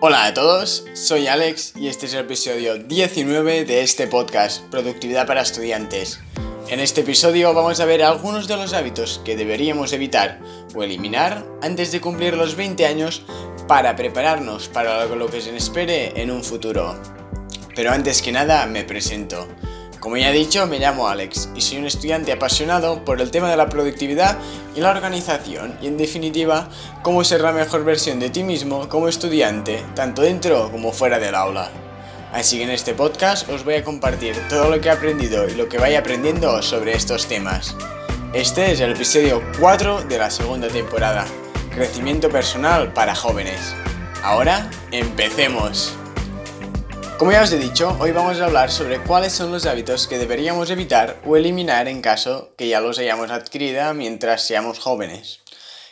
Hola a todos, soy Alex y este es el episodio 19 de este podcast, Productividad para Estudiantes. En este episodio vamos a ver algunos de los hábitos que deberíamos evitar o eliminar antes de cumplir los 20 años para prepararnos para lo que se espere en un futuro. Pero antes que nada me presento. Como ya he dicho, me llamo Alex y soy un estudiante apasionado por el tema de la productividad y la organización y en definitiva cómo ser la mejor versión de ti mismo como estudiante, tanto dentro como fuera del aula. Así que en este podcast os voy a compartir todo lo que he aprendido y lo que vaya aprendiendo sobre estos temas. Este es el episodio 4 de la segunda temporada, Crecimiento Personal para Jóvenes. Ahora, empecemos. Como ya os he dicho, hoy vamos a hablar sobre cuáles son los hábitos que deberíamos evitar o eliminar en caso que ya los hayamos adquirido mientras seamos jóvenes.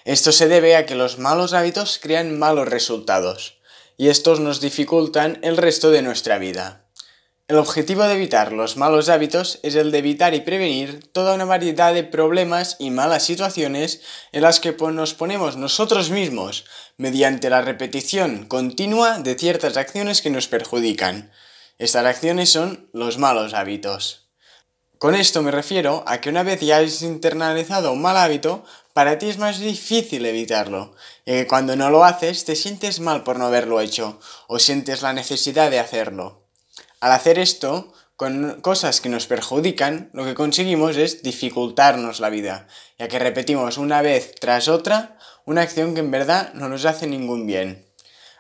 Esto se debe a que los malos hábitos crean malos resultados, y estos nos dificultan el resto de nuestra vida. El objetivo de evitar los malos hábitos es el de evitar y prevenir toda una variedad de problemas y malas situaciones en las que nos ponemos nosotros mismos mediante la repetición continua de ciertas acciones que nos perjudican. Estas acciones son los malos hábitos. Con esto me refiero a que una vez ya has internalizado un mal hábito, para ti es más difícil evitarlo, y que cuando no lo haces te sientes mal por no haberlo hecho, o sientes la necesidad de hacerlo. Al hacer esto, con cosas que nos perjudican, lo que conseguimos es dificultarnos la vida, ya que repetimos una vez tras otra una acción que en verdad no nos hace ningún bien.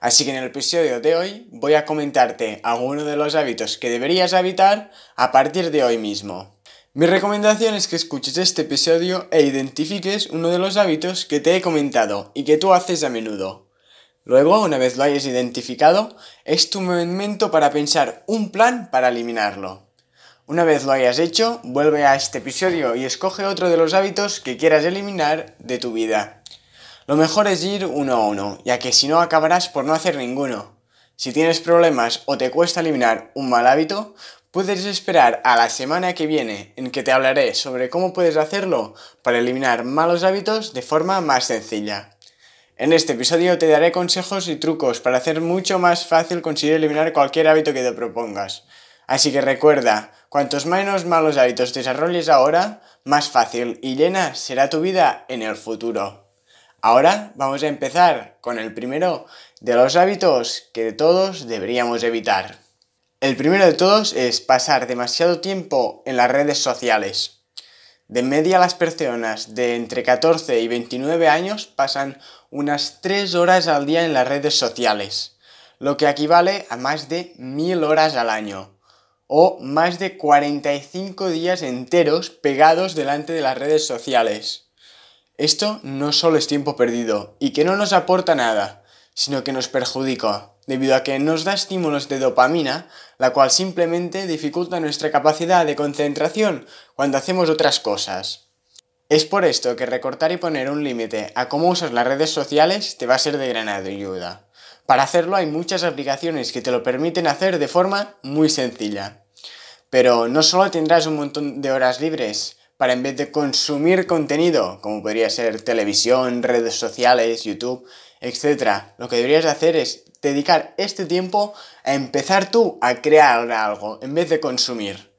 Así que en el episodio de hoy voy a comentarte algunos de los hábitos que deberías evitar a partir de hoy mismo. Mi recomendación es que escuches este episodio e identifiques uno de los hábitos que te he comentado y que tú haces a menudo. Luego, una vez lo hayas identificado, es tu momento para pensar un plan para eliminarlo. Una vez lo hayas hecho, vuelve a este episodio y escoge otro de los hábitos que quieras eliminar de tu vida. Lo mejor es ir uno a uno, ya que si no acabarás por no hacer ninguno. Si tienes problemas o te cuesta eliminar un mal hábito, puedes esperar a la semana que viene en que te hablaré sobre cómo puedes hacerlo para eliminar malos hábitos de forma más sencilla. En este episodio te daré consejos y trucos para hacer mucho más fácil conseguir eliminar cualquier hábito que te propongas. Así que recuerda, cuantos menos malos hábitos desarrolles ahora, más fácil y llena será tu vida en el futuro. Ahora vamos a empezar con el primero de los hábitos que todos deberíamos evitar. El primero de todos es pasar demasiado tiempo en las redes sociales. De media las personas de entre 14 y 29 años pasan unas 3 horas al día en las redes sociales, lo que equivale a más de 1000 horas al año, o más de 45 días enteros pegados delante de las redes sociales. Esto no solo es tiempo perdido y que no nos aporta nada, sino que nos perjudica, debido a que nos da estímulos de dopamina, la cual simplemente dificulta nuestra capacidad de concentración cuando hacemos otras cosas. Es por esto que recortar y poner un límite a cómo usas las redes sociales te va a ser de gran ayuda. Para hacerlo hay muchas aplicaciones que te lo permiten hacer de forma muy sencilla. Pero no solo tendrás un montón de horas libres para en vez de consumir contenido, como podría ser televisión, redes sociales, YouTube, etc., lo que deberías hacer es dedicar este tiempo a empezar tú a crear algo en vez de consumir.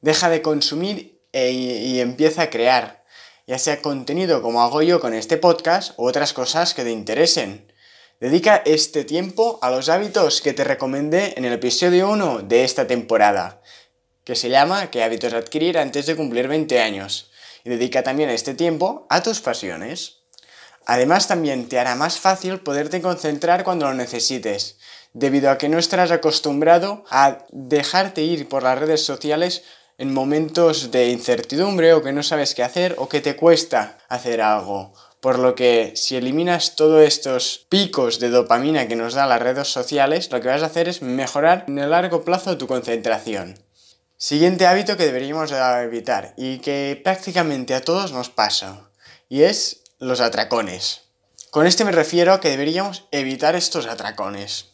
Deja de consumir e, y empieza a crear, ya sea contenido como hago yo con este podcast u otras cosas que te interesen. Dedica este tiempo a los hábitos que te recomendé en el episodio 1 de esta temporada, que se llama ¿Qué hábitos adquirir antes de cumplir 20 años? Y dedica también este tiempo a tus pasiones. Además también te hará más fácil poderte concentrar cuando lo necesites, debido a que no estarás acostumbrado a dejarte ir por las redes sociales en momentos de incertidumbre o que no sabes qué hacer o que te cuesta hacer algo. Por lo que si eliminas todos estos picos de dopamina que nos dan las redes sociales, lo que vas a hacer es mejorar en el largo plazo tu concentración. Siguiente hábito que deberíamos evitar y que prácticamente a todos nos pasa, y es los atracones. Con este me refiero a que deberíamos evitar estos atracones.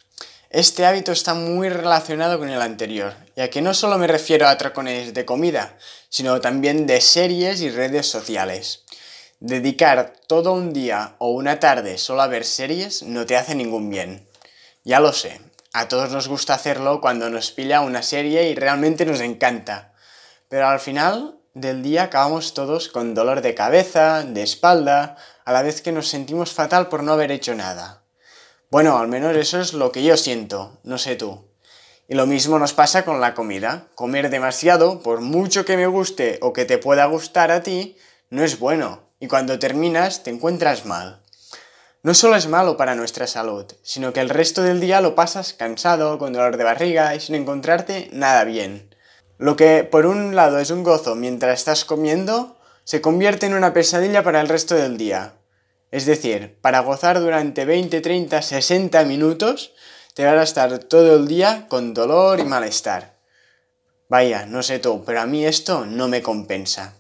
Este hábito está muy relacionado con el anterior, ya que no solo me refiero a atracones de comida, sino también de series y redes sociales. Dedicar todo un día o una tarde solo a ver series no te hace ningún bien. Ya lo sé, a todos nos gusta hacerlo cuando nos pilla una serie y realmente nos encanta, pero al final del día acabamos todos con dolor de cabeza, de espalda, a la vez que nos sentimos fatal por no haber hecho nada. Bueno, al menos eso es lo que yo siento, no sé tú. Y lo mismo nos pasa con la comida. Comer demasiado, por mucho que me guste o que te pueda gustar a ti, no es bueno. Y cuando terminas te encuentras mal. No solo es malo para nuestra salud, sino que el resto del día lo pasas cansado, con dolor de barriga y sin encontrarte nada bien. Lo que por un lado es un gozo mientras estás comiendo, se convierte en una pesadilla para el resto del día. Es decir, para gozar durante 20, 30, 60 minutos, te vas a estar todo el día con dolor y malestar. Vaya, no sé tú, pero a mí esto no me compensa.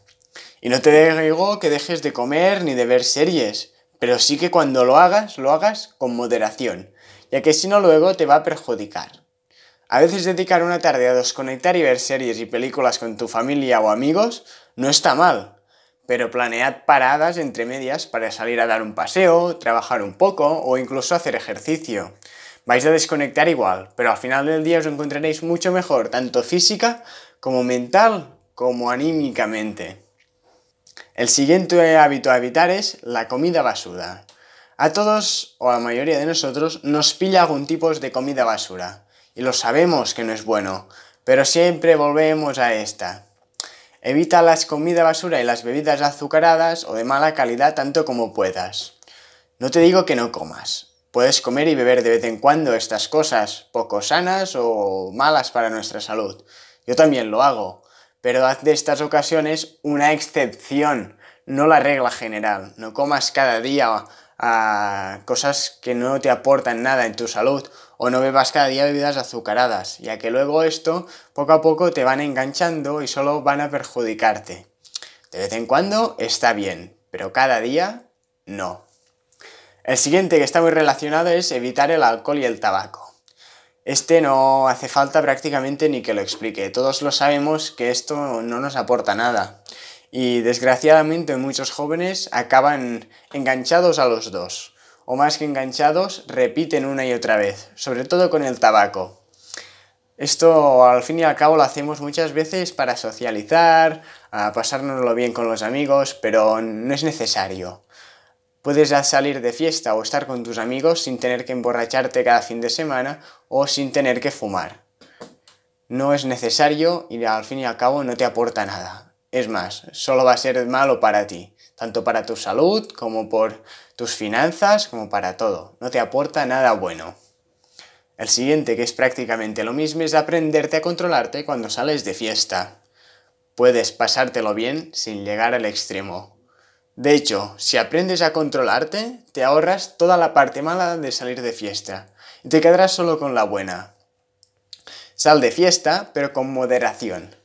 Y no te digo que dejes de comer ni de ver series, pero sí que cuando lo hagas, lo hagas con moderación, ya que si no luego te va a perjudicar. A veces dedicar una tarde a desconectar y ver series y películas con tu familia o amigos no está mal, pero planead paradas entre medias para salir a dar un paseo, trabajar un poco o incluso hacer ejercicio. Vais a desconectar igual, pero al final del día os encontraréis mucho mejor, tanto física como mental como anímicamente. El siguiente hábito a evitar es la comida basura. A todos o a la mayoría de nosotros nos pilla algún tipo de comida basura y lo sabemos que no es bueno, pero siempre volvemos a esta. Evita las comidas basura y las bebidas azucaradas o de mala calidad tanto como puedas. No te digo que no comas. Puedes comer y beber de vez en cuando estas cosas poco sanas o malas para nuestra salud. Yo también lo hago, pero haz de estas ocasiones una excepción, no la regla general. No comas cada día a cosas que no te aportan nada en tu salud o no bebas cada día bebidas azucaradas, ya que luego esto poco a poco te van enganchando y solo van a perjudicarte. De vez en cuando está bien, pero cada día no. El siguiente que está muy relacionado es evitar el alcohol y el tabaco. Este no hace falta prácticamente ni que lo explique, todos lo sabemos que esto no nos aporta nada y desgraciadamente muchos jóvenes acaban enganchados a los dos, o más que enganchados, repiten una y otra vez, sobre todo con el tabaco. Esto al fin y al cabo lo hacemos muchas veces para socializar, a pasárnoslo bien con los amigos, pero no es necesario. Puedes salir de fiesta o estar con tus amigos sin tener que emborracharte cada fin de semana o sin tener que fumar. No es necesario y al fin y al cabo no te aporta nada. Es más, solo va a ser malo para ti, tanto para tu salud como por tus finanzas, como para todo. No te aporta nada bueno. El siguiente, que es prácticamente lo mismo, es aprenderte a controlarte cuando sales de fiesta. Puedes pasártelo bien sin llegar al extremo. De hecho, si aprendes a controlarte, te ahorras toda la parte mala de salir de fiesta y te quedarás solo con la buena. Sal de fiesta, pero con moderación.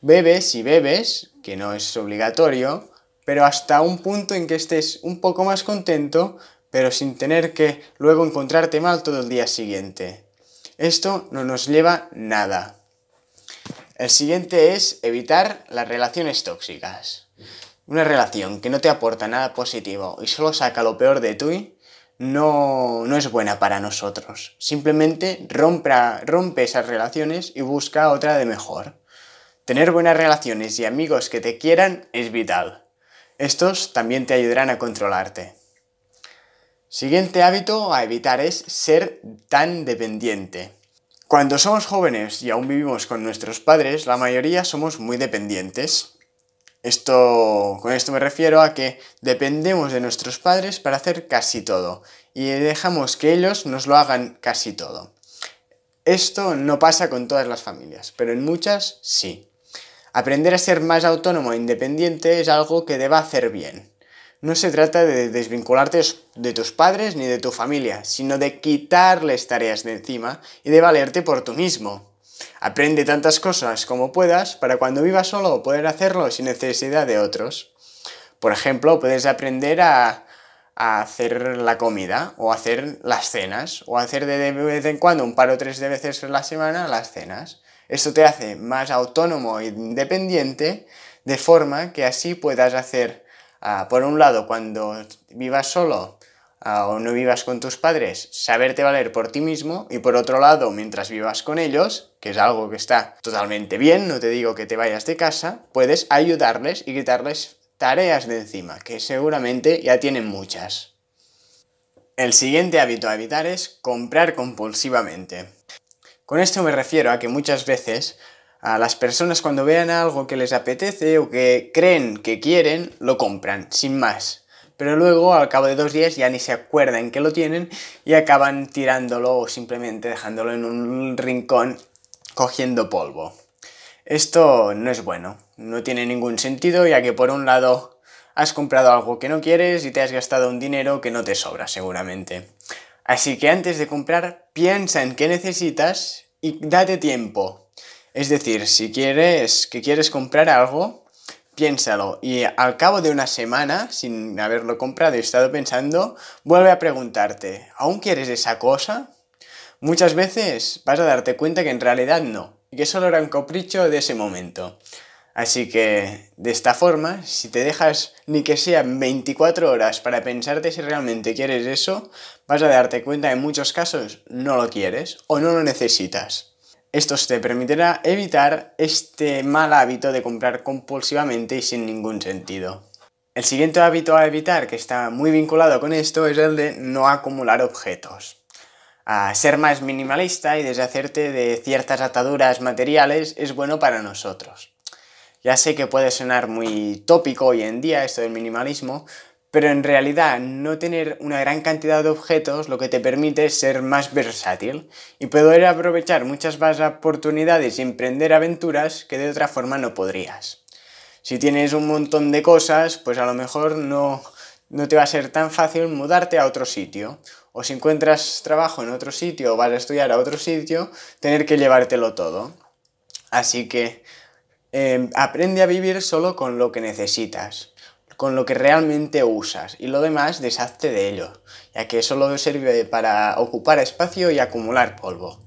Bebes y bebes, que no es obligatorio, pero hasta un punto en que estés un poco más contento, pero sin tener que luego encontrarte mal todo el día siguiente. Esto no nos lleva nada. El siguiente es evitar las relaciones tóxicas. Una relación que no te aporta nada positivo y solo saca lo peor de ti, no, no es buena para nosotros. Simplemente rompe, rompe esas relaciones y busca otra de mejor. Tener buenas relaciones y amigos que te quieran es vital. Estos también te ayudarán a controlarte. Siguiente hábito a evitar es ser tan dependiente. Cuando somos jóvenes y aún vivimos con nuestros padres, la mayoría somos muy dependientes. Esto, con esto me refiero a que dependemos de nuestros padres para hacer casi todo y dejamos que ellos nos lo hagan casi todo. Esto no pasa con todas las familias, pero en muchas sí. Aprender a ser más autónomo e independiente es algo que deba hacer bien. No se trata de desvincularte de tus padres ni de tu familia, sino de quitarles tareas de encima y de valerte por tú mismo. Aprende tantas cosas como puedas para cuando vivas solo poder hacerlo sin necesidad de otros. Por ejemplo, puedes aprender a, hacer la comida o hacer las cenas o hacer de vez en cuando un par o tres de veces a la semana las cenas. Esto te hace más autónomo e independiente, de forma que así puedas hacer, ah, por un lado, cuando vivas solo, o no vivas con tus padres, saberte valer por ti mismo y por otro lado, mientras vivas con ellos, que es algo que está totalmente bien, no te digo que te vayas de casa, puedes ayudarles y quitarles tareas de encima, que seguramente ya tienen muchas. El siguiente hábito a evitar es comprar compulsivamente. Con esto me refiero a que muchas veces a las personas cuando vean algo que les apetece o que creen que quieren, lo compran, sin más. Pero luego, al cabo de dos días, ya ni se acuerdan que lo tienen y acaban tirándolo o simplemente dejándolo en un rincón cogiendo polvo. Esto no es bueno, no tiene ningún sentido ya que por un lado has comprado algo que no quieres y te has gastado un dinero que no te sobra seguramente. Así que antes de comprar, piensa en qué necesitas y date tiempo. Es decir, si quieres que quieres comprar algo, piénsalo y al cabo de una semana, sin haberlo comprado y estado pensando, vuelve a preguntarte, ¿aún quieres esa cosa? Muchas veces vas a darte cuenta que en realidad no, y que solo era un capricho de ese momento. Así que, de esta forma, si te dejas ni que sean 24 horas para pensarte si realmente quieres eso, vas a darte cuenta que en muchos casos no lo quieres o no lo necesitas. Esto te permitirá evitar este mal hábito de comprar compulsivamente y sin ningún sentido. El siguiente hábito a evitar, que está muy vinculado con esto, es el de no acumular objetos. A ser más minimalista y deshacerte de ciertas ataduras materiales es bueno para nosotros. Ya sé que puede sonar muy tópico hoy en día esto del minimalismo, pero en realidad no tener una gran cantidad de objetos lo que te permite es ser más versátil y poder aprovechar muchas más oportunidades y emprender aventuras que de otra forma no podrías. Si tienes un montón de cosas, pues a lo mejor no, no te va a ser tan fácil mudarte a otro sitio. O si encuentras trabajo en otro sitio o vas a estudiar a otro sitio, tener que llevártelo todo. Así que eh, aprende a vivir solo con lo que necesitas con lo que realmente usas y lo demás deshazte de ello, ya que solo sirve para ocupar espacio y acumular polvo.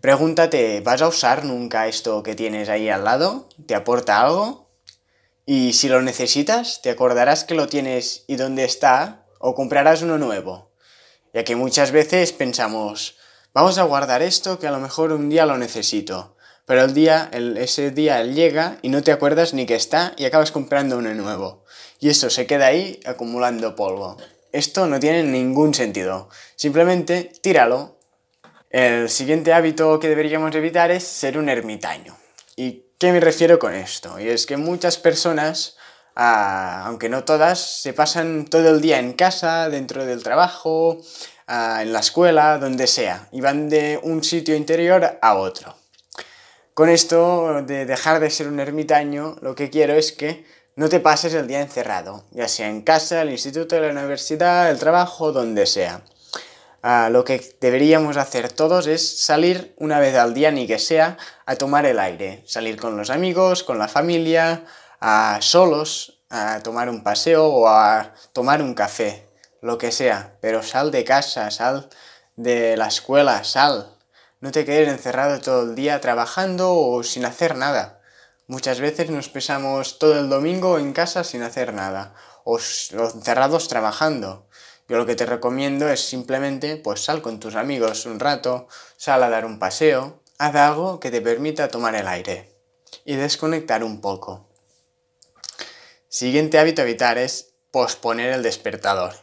Pregúntate, ¿vas a usar nunca esto que tienes ahí al lado? ¿Te aporta algo? Y si lo necesitas, te acordarás que lo tienes y dónde está, o comprarás uno nuevo. Ya que muchas veces pensamos, vamos a guardar esto que a lo mejor un día lo necesito. Pero el día, ese día llega y no te acuerdas ni que está y acabas comprando uno nuevo. Y eso se queda ahí acumulando polvo. Esto no tiene ningún sentido. Simplemente tíralo. El siguiente hábito que deberíamos evitar es ser un ermitaño. ¿Y qué me refiero con esto? Y es que muchas personas, ah, aunque no todas, se pasan todo el día en casa, dentro del trabajo, ah, en la escuela, donde sea, y van de un sitio interior a otro. Con esto de dejar de ser un ermitaño, lo que quiero es que no te pases el día encerrado, ya sea en casa, el instituto, la universidad, el trabajo, donde sea. Ah, lo que deberíamos hacer todos es salir una vez al día, ni que sea, a tomar el aire, salir con los amigos, con la familia, a solos, a tomar un paseo o a tomar un café, lo que sea, pero sal de casa, sal de la escuela, sal, no te quedes encerrado todo el día trabajando o sin hacer nada. Muchas veces nos pesamos todo el domingo en casa sin hacer nada o encerrados trabajando. Yo lo que te recomiendo es simplemente pues sal con tus amigos un rato, sal a dar un paseo, haz algo que te permita tomar el aire y desconectar un poco. Siguiente hábito a evitar es posponer el despertador.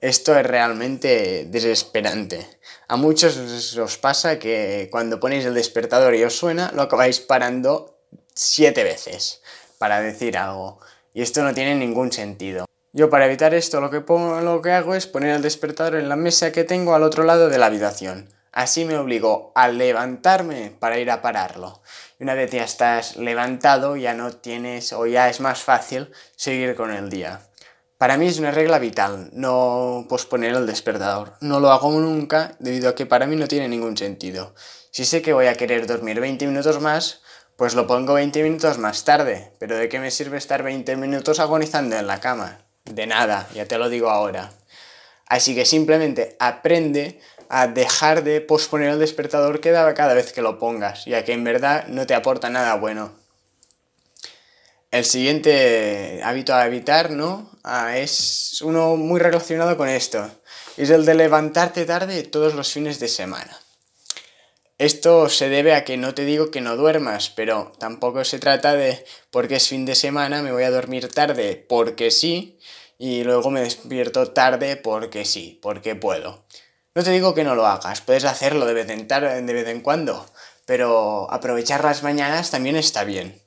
Esto es realmente desesperante. A muchos os pasa que cuando ponéis el despertador y os suena, lo acabáis parando siete veces para decir algo. Y esto no tiene ningún sentido. Yo para evitar esto lo que, pongo, lo que hago es poner el despertador en la mesa que tengo al otro lado de la habitación. Así me obligo a levantarme para ir a pararlo. Y una vez ya estás levantado ya no tienes o ya es más fácil seguir con el día. Para mí es una regla vital no posponer el despertador. No lo hago nunca debido a que para mí no tiene ningún sentido. Si sé que voy a querer dormir 20 minutos más, pues lo pongo 20 minutos más tarde. Pero ¿de qué me sirve estar 20 minutos agonizando en la cama? De nada, ya te lo digo ahora. Así que simplemente aprende a dejar de posponer el despertador cada vez que lo pongas, ya que en verdad no te aporta nada bueno. El siguiente hábito a evitar, ¿no? Ah, es uno muy relacionado con esto. Es el de levantarte tarde todos los fines de semana. Esto se debe a que no te digo que no duermas, pero tampoco se trata de porque es fin de semana me voy a dormir tarde porque sí y luego me despierto tarde porque sí, porque puedo. No te digo que no lo hagas, puedes hacerlo de vez en, de vez en cuando, pero aprovechar las mañanas también está bien.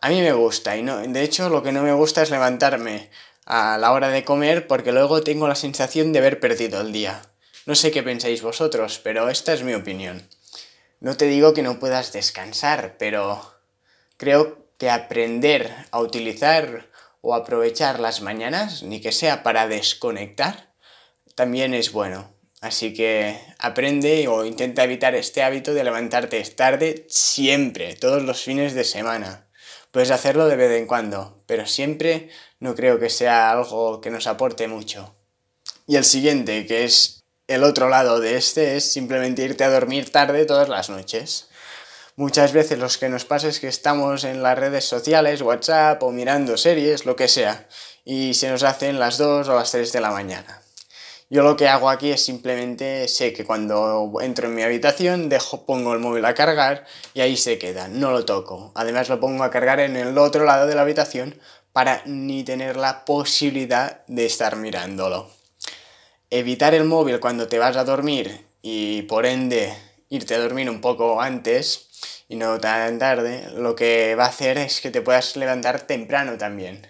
A mí me gusta y no, de hecho lo que no me gusta es levantarme a la hora de comer porque luego tengo la sensación de haber perdido el día. No sé qué pensáis vosotros, pero esta es mi opinión. No te digo que no puedas descansar, pero creo que aprender a utilizar o aprovechar las mañanas, ni que sea para desconectar, también es bueno. Así que aprende o intenta evitar este hábito de levantarte tarde siempre, todos los fines de semana. Puedes hacerlo de vez en cuando, pero siempre no creo que sea algo que nos aporte mucho. Y el siguiente, que es el otro lado de este, es simplemente irte a dormir tarde todas las noches. Muchas veces lo que nos pasa es que estamos en las redes sociales, WhatsApp o mirando series, lo que sea, y se nos hacen las 2 o las 3 de la mañana. Yo lo que hago aquí es simplemente sé que cuando entro en mi habitación dejo, pongo el móvil a cargar y ahí se queda, no lo toco. Además lo pongo a cargar en el otro lado de la habitación para ni tener la posibilidad de estar mirándolo. Evitar el móvil cuando te vas a dormir y por ende irte a dormir un poco antes y no tan tarde, lo que va a hacer es que te puedas levantar temprano también.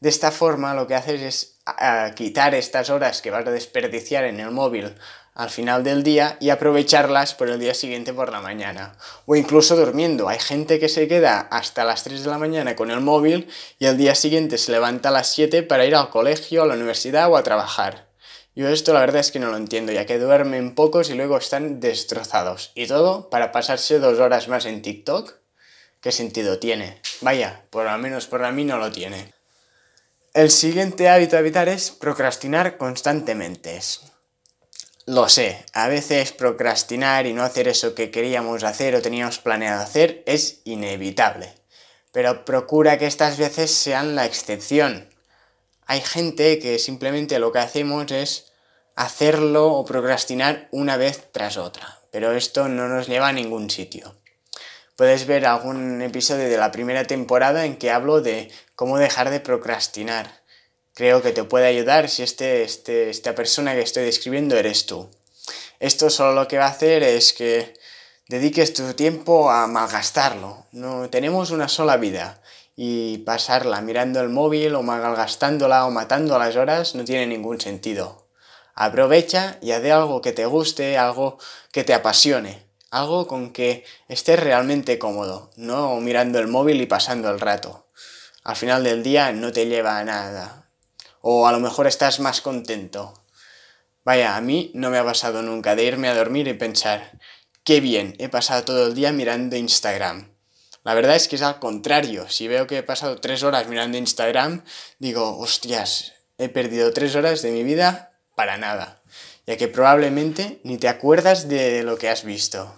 De esta forma lo que haces es quitar estas horas que vas a desperdiciar en el móvil al final del día y aprovecharlas por el día siguiente por la mañana. O incluso durmiendo. Hay gente que se queda hasta las 3 de la mañana con el móvil y al día siguiente se levanta a las 7 para ir al colegio, a la universidad o a trabajar. Yo esto la verdad es que no lo entiendo, ya que duermen pocos y luego están destrozados. Y todo para pasarse dos horas más en TikTok. ¿Qué sentido tiene? Vaya, por lo menos por mí no lo tiene. El siguiente hábito a evitar es procrastinar constantemente. Lo sé, a veces procrastinar y no hacer eso que queríamos hacer o teníamos planeado hacer es inevitable. Pero procura que estas veces sean la excepción. Hay gente que simplemente lo que hacemos es hacerlo o procrastinar una vez tras otra, pero esto no nos lleva a ningún sitio. Puedes ver algún episodio de la primera temporada en que hablo de cómo dejar de procrastinar. Creo que te puede ayudar si este, este, esta persona que estoy describiendo eres tú. Esto solo lo que va a hacer es que dediques tu tiempo a malgastarlo. No tenemos una sola vida y pasarla mirando el móvil o malgastándola o matando las horas no tiene ningún sentido. Aprovecha y haz algo que te guste, algo que te apasione algo con que estés realmente cómodo, no mirando el móvil y pasando el rato. Al final del día no te lleva a nada. O a lo mejor estás más contento. Vaya, a mí no me ha pasado nunca de irme a dormir y pensar, qué bien, he pasado todo el día mirando Instagram. La verdad es que es al contrario. Si veo que he pasado tres horas mirando Instagram, digo, hostias, he perdido tres horas de mi vida para nada. Ya que probablemente ni te acuerdas de lo que has visto.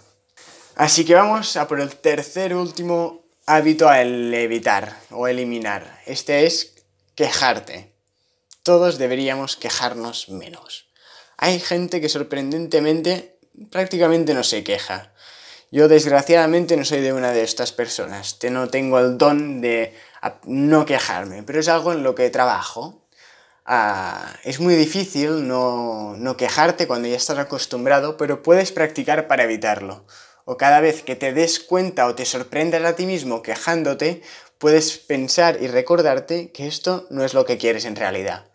Así que vamos a por el tercer último hábito a evitar o eliminar. Este es quejarte. Todos deberíamos quejarnos menos. Hay gente que sorprendentemente prácticamente no se queja. Yo desgraciadamente no soy de una de estas personas. No tengo el don de no quejarme, pero es algo en lo que trabajo. Ah, es muy difícil no, no quejarte cuando ya estás acostumbrado, pero puedes practicar para evitarlo o cada vez que te des cuenta o te sorprendas a ti mismo quejándote, puedes pensar y recordarte que esto no es lo que quieres en realidad.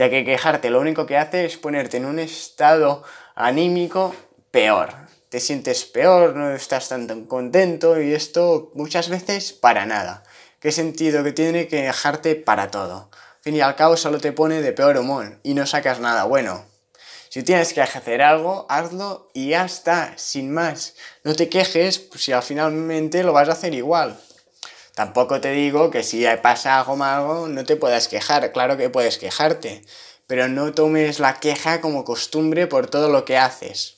Ya que quejarte lo único que hace es ponerte en un estado anímico peor. Te sientes peor, no estás tan, contento y esto muchas veces para nada. ¿Qué sentido que tiene quejarte para todo? Al fin y al cabo solo te pone de peor humor y no sacas nada bueno. Si tienes que hacer algo, hazlo y ya está, sin más. No te quejes si al finalmente lo vas a hacer igual. Tampoco te digo que si pasa algo malo no te puedas quejar, claro que puedes quejarte, pero no tomes la queja como costumbre por todo lo que haces.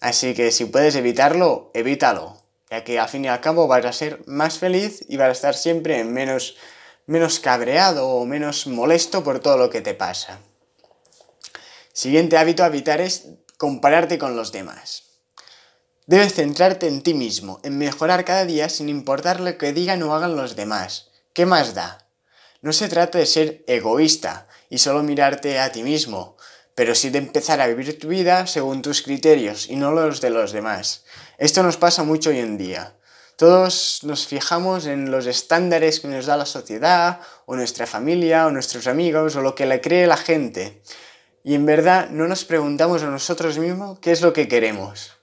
Así que si puedes evitarlo, evítalo. ya que al fin y al cabo vas a ser más feliz y vas a estar siempre menos, menos cabreado o menos molesto por todo lo que te pasa. Siguiente hábito a evitar es compararte con los demás. Debes centrarte en ti mismo, en mejorar cada día sin importar lo que digan o hagan los demás. ¿Qué más da? No se trata de ser egoísta y solo mirarte a ti mismo, pero sí de empezar a vivir tu vida según tus criterios y no los de los demás. Esto nos pasa mucho hoy en día. Todos nos fijamos en los estándares que nos da la sociedad, o nuestra familia, o nuestros amigos, o lo que le cree la gente. Y en verdad no nos preguntamos a nosotros mismos qué es lo que queremos.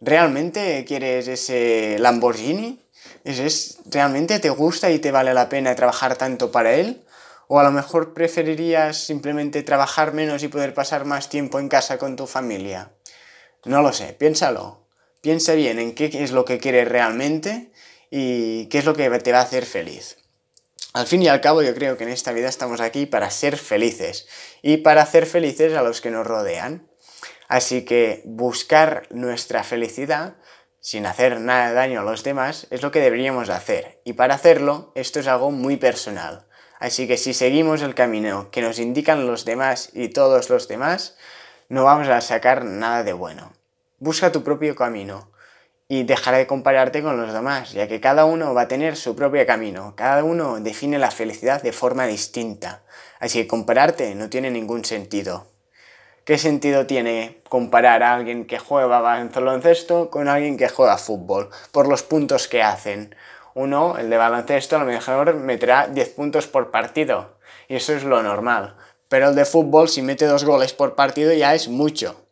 ¿Realmente quieres ese Lamborghini? ¿Es, ¿Realmente te gusta y te vale la pena trabajar tanto para él? ¿O a lo mejor preferirías simplemente trabajar menos y poder pasar más tiempo en casa con tu familia? No lo sé, piénsalo. Piensa bien en qué es lo que quieres realmente y qué es lo que te va a hacer feliz. Al fin y al cabo yo creo que en esta vida estamos aquí para ser felices y para hacer felices a los que nos rodean. Así que buscar nuestra felicidad sin hacer nada de daño a los demás es lo que deberíamos hacer. Y para hacerlo esto es algo muy personal. Así que si seguimos el camino que nos indican los demás y todos los demás, no vamos a sacar nada de bueno. Busca tu propio camino y dejará de compararte con los demás, ya que cada uno va a tener su propio camino, cada uno define la felicidad de forma distinta, así que compararte no tiene ningún sentido. ¿Qué sentido tiene comparar a alguien que juega baloncesto con alguien que juega fútbol? Por los puntos que hacen. Uno, el de baloncesto, a lo mejor meterá 10 puntos por partido, y eso es lo normal. Pero el de fútbol, si mete dos goles por partido, ya es mucho.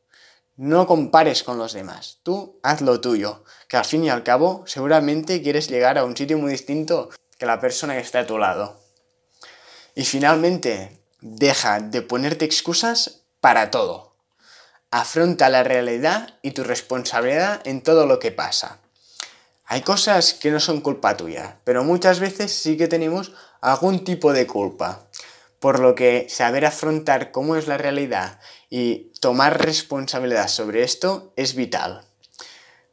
No compares con los demás, tú haz lo tuyo, que al fin y al cabo seguramente quieres llegar a un sitio muy distinto que la persona que está a tu lado. Y finalmente, deja de ponerte excusas para todo. Afronta la realidad y tu responsabilidad en todo lo que pasa. Hay cosas que no son culpa tuya, pero muchas veces sí que tenemos algún tipo de culpa. Por lo que saber afrontar cómo es la realidad y tomar responsabilidad sobre esto es vital.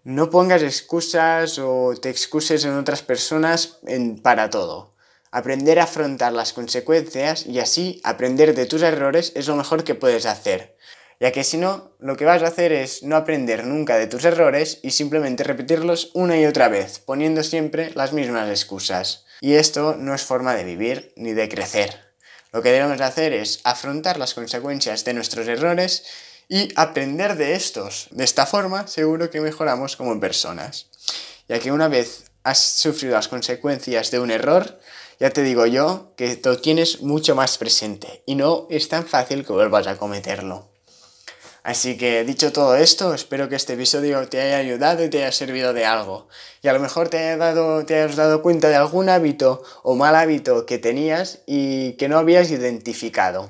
No pongas excusas o te excuses en otras personas para todo. Aprender a afrontar las consecuencias y así aprender de tus errores es lo mejor que puedes hacer. Ya que si no, lo que vas a hacer es no aprender nunca de tus errores y simplemente repetirlos una y otra vez, poniendo siempre las mismas excusas. Y esto no es forma de vivir ni de crecer. Lo que debemos hacer es afrontar las consecuencias de nuestros errores y aprender de estos. De esta forma seguro que mejoramos como personas. Ya que una vez has sufrido las consecuencias de un error, ya te digo yo que lo tienes mucho más presente y no es tan fácil que vuelvas a cometerlo. Así que dicho todo esto, espero que este episodio te haya ayudado y te haya servido de algo. Y a lo mejor te, haya dado, te hayas dado cuenta de algún hábito o mal hábito que tenías y que no habías identificado.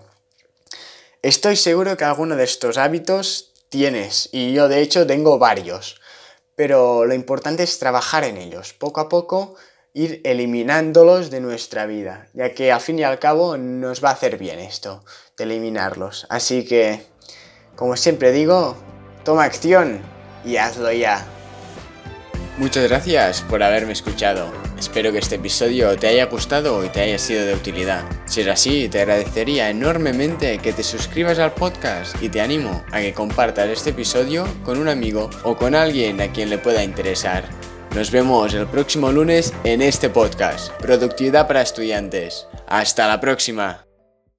Estoy seguro que alguno de estos hábitos tienes y yo de hecho tengo varios. Pero lo importante es trabajar en ellos, poco a poco ir eliminándolos de nuestra vida, ya que al fin y al cabo nos va a hacer bien esto, de eliminarlos. Así que como siempre digo, toma acción y hazlo ya. Muchas gracias por haberme escuchado. Espero que este episodio te haya gustado y te haya sido de utilidad. Si es así, te agradecería enormemente que te suscribas al podcast y te animo a que compartas este episodio con un amigo o con alguien a quien le pueda interesar. Nos vemos el próximo lunes en este podcast, Productividad para Estudiantes. Hasta la próxima.